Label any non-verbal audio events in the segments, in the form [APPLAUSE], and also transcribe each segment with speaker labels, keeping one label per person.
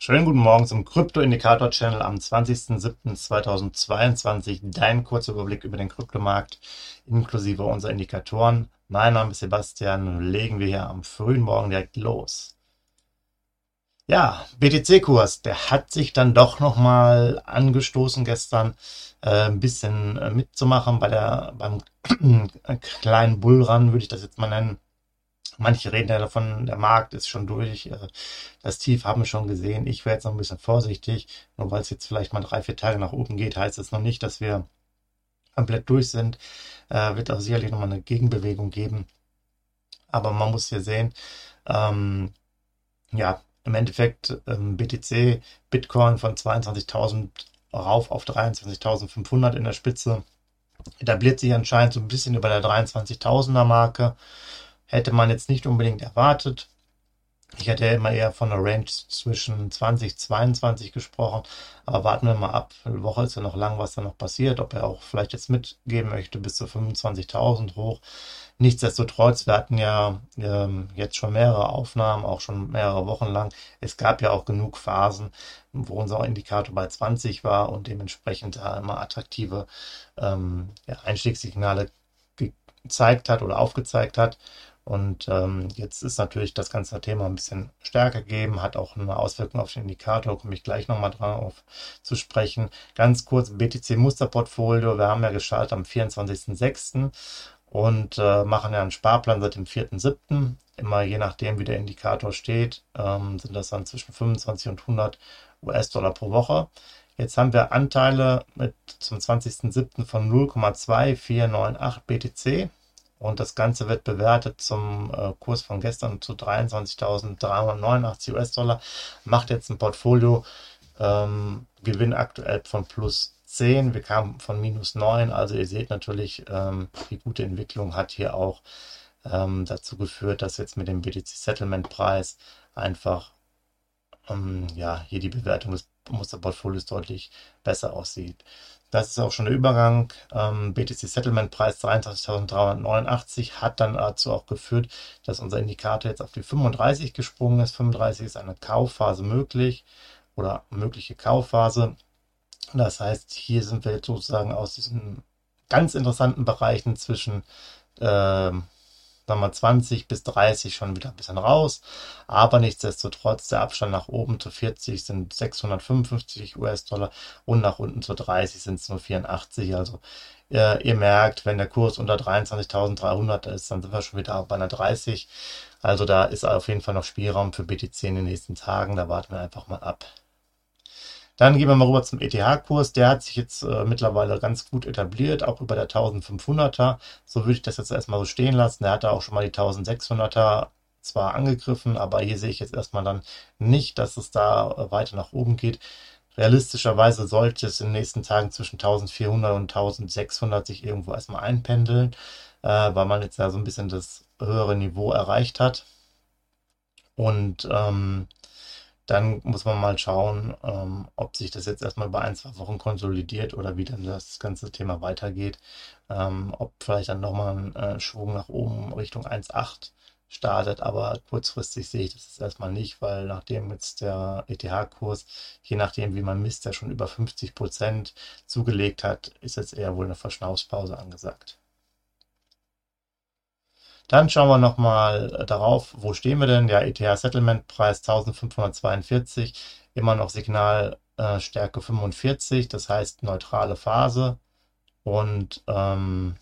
Speaker 1: Schönen guten Morgen zum Krypto-Indikator-Channel am 20.07.2022. Dein kurzer Überblick über den Kryptomarkt inklusive unserer Indikatoren. Mein Name ist Sebastian. Legen wir hier am frühen Morgen direkt los. Ja, BTC-Kurs, der hat sich dann doch nochmal angestoßen gestern, äh, ein bisschen äh, mitzumachen bei der, beim [CLEARS THROAT] kleinen Bullrun, würde ich das jetzt mal nennen. Manche reden ja davon, der Markt ist schon durch, äh, das Tief haben wir schon gesehen. Ich wäre jetzt noch ein bisschen vorsichtig, nur weil es jetzt vielleicht mal drei, vier Tage nach oben geht, heißt es noch nicht, dass wir komplett durch sind. Äh, wird auch sicherlich nochmal eine Gegenbewegung geben. Aber man muss hier sehen, ähm, ja, im Endeffekt ähm, BTC, Bitcoin von 22.000 rauf auf 23.500 in der Spitze, etabliert sich anscheinend so ein bisschen über der 23.000er Marke hätte man jetzt nicht unbedingt erwartet. Ich hätte ja immer eher von einer Range zwischen 20, 22 gesprochen. Aber warten wir mal ab. Eine Woche ist ja noch lang, was da noch passiert. Ob er auch vielleicht jetzt mitgeben möchte bis zu 25.000 hoch. Nichtsdestotrotz, wir hatten ja ähm, jetzt schon mehrere Aufnahmen, auch schon mehrere Wochen lang. Es gab ja auch genug Phasen, wo unser Indikator bei 20 war und dementsprechend da immer attraktive ähm, ja, Einstiegssignale gezeigt hat oder aufgezeigt hat. Und ähm, jetzt ist natürlich das ganze Thema ein bisschen stärker gegeben, hat auch eine Auswirkung auf den Indikator, komme ich gleich nochmal drauf zu sprechen. Ganz kurz, BTC-Musterportfolio, wir haben ja gestartet am 24.06. und äh, machen ja einen Sparplan seit dem 4.07. Immer je nachdem, wie der Indikator steht, ähm, sind das dann zwischen 25 und 100 US-Dollar pro Woche. Jetzt haben wir Anteile mit zum 20.07. von 0,2498 BTC und das Ganze wird bewertet zum äh, Kurs von gestern zu 23.389 US-Dollar. Macht jetzt ein Portfolio ähm, Gewinn aktuell von plus 10. Wir kamen von minus 9. Also ihr seht natürlich, ähm, die gute Entwicklung hat hier auch ähm, dazu geführt, dass jetzt mit dem BTC Settlement Preis einfach ähm, ja, hier die Bewertung des Musterportfolios deutlich besser aussieht. Das ist auch schon der Übergang. Ähm, BTC Settlement Preis 23.389 hat dann dazu auch geführt, dass unser Indikator jetzt auf die 35 gesprungen ist. 35 ist eine Kaufphase möglich oder mögliche Kaufphase. Das heißt, hier sind wir jetzt sozusagen aus diesen ganz interessanten Bereichen zwischen ähm, sagen wir 20 bis 30 schon wieder ein bisschen raus. Aber nichtsdestotrotz, der Abstand nach oben zu 40 sind 655 US-Dollar und nach unten zu 30 sind es nur 84. Also ihr, ihr merkt, wenn der Kurs unter 23.300 ist, dann sind wir schon wieder bei einer 30. Also da ist auf jeden Fall noch Spielraum für BTC in den nächsten Tagen. Da warten wir einfach mal ab. Dann gehen wir mal rüber zum ETH-Kurs. Der hat sich jetzt äh, mittlerweile ganz gut etabliert, auch über der 1500er. So würde ich das jetzt erstmal so stehen lassen. Der hatte auch schon mal die 1600er zwar angegriffen, aber hier sehe ich jetzt erstmal dann nicht, dass es da äh, weiter nach oben geht. Realistischerweise sollte es in den nächsten Tagen zwischen 1400 und 1600 sich irgendwo erstmal einpendeln, äh, weil man jetzt ja so ein bisschen das höhere Niveau erreicht hat. Und ähm, dann muss man mal schauen, ähm, ob sich das jetzt erstmal über ein, zwei Wochen konsolidiert oder wie dann das ganze Thema weitergeht. Ähm, ob vielleicht dann nochmal ein äh, Schwung nach oben Richtung 1,8 startet, aber kurzfristig sehe ich das jetzt erstmal nicht, weil nachdem jetzt der ETH-Kurs, je nachdem wie man misst, ja schon über 50 Prozent zugelegt hat, ist jetzt eher wohl eine Verschnaufspause angesagt. Dann schauen wir nochmal darauf, wo stehen wir denn? Ja, ETH Settlement Preis 1542, immer noch Signalstärke äh, 45, das heißt neutrale Phase. Und ähm,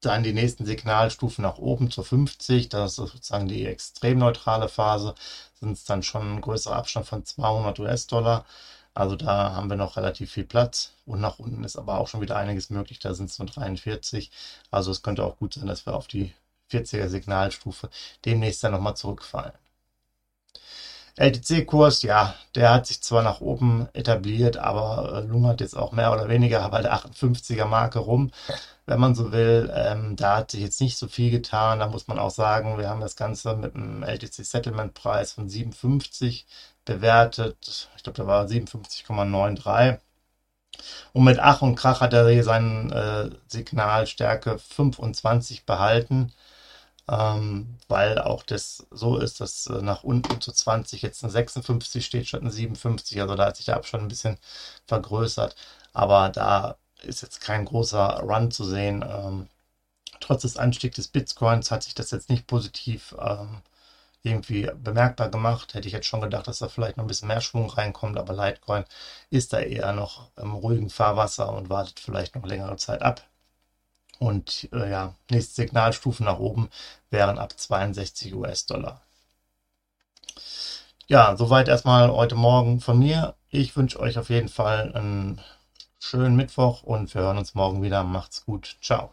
Speaker 1: dann die nächsten Signalstufen nach oben zur 50, das ist sozusagen die extrem neutrale Phase, sind es dann schon ein größerer Abstand von 200 US-Dollar. Also da haben wir noch relativ viel Platz und nach unten ist aber auch schon wieder einiges möglich. Da sind es nur 43. Also es könnte auch gut sein, dass wir auf die 40er Signalstufe demnächst dann nochmal zurückfallen. LTC-Kurs, ja, der hat sich zwar nach oben etabliert, aber äh, lungert jetzt auch mehr oder weniger bei der 58er Marke rum, wenn man so will. Ähm, da hat sich jetzt nicht so viel getan. Da muss man auch sagen, wir haben das Ganze mit einem LTC-Settlement-Preis von 57 bewertet. Ich glaube, da war 57,93. Und mit Ach und Krach hat er hier seinen äh, Signalstärke 25 behalten ähm, weil auch das so ist, dass äh, nach unten zu 20 jetzt eine 56 steht statt eine 57. Also da hat sich der Abstand ein bisschen vergrößert. Aber da ist jetzt kein großer Run zu sehen. Ähm, trotz des Anstiegs des Bitcoins hat sich das jetzt nicht positiv ähm, irgendwie bemerkbar gemacht. Hätte ich jetzt schon gedacht, dass da vielleicht noch ein bisschen mehr Schwung reinkommt, aber Litecoin ist da eher noch im ruhigen Fahrwasser und wartet vielleicht noch längere Zeit ab. Und äh, ja, nächste Signalstufen nach oben wären ab 62 US-Dollar. Ja, soweit erstmal heute Morgen von mir. Ich wünsche euch auf jeden Fall einen schönen Mittwoch und wir hören uns morgen wieder. Macht's gut. Ciao.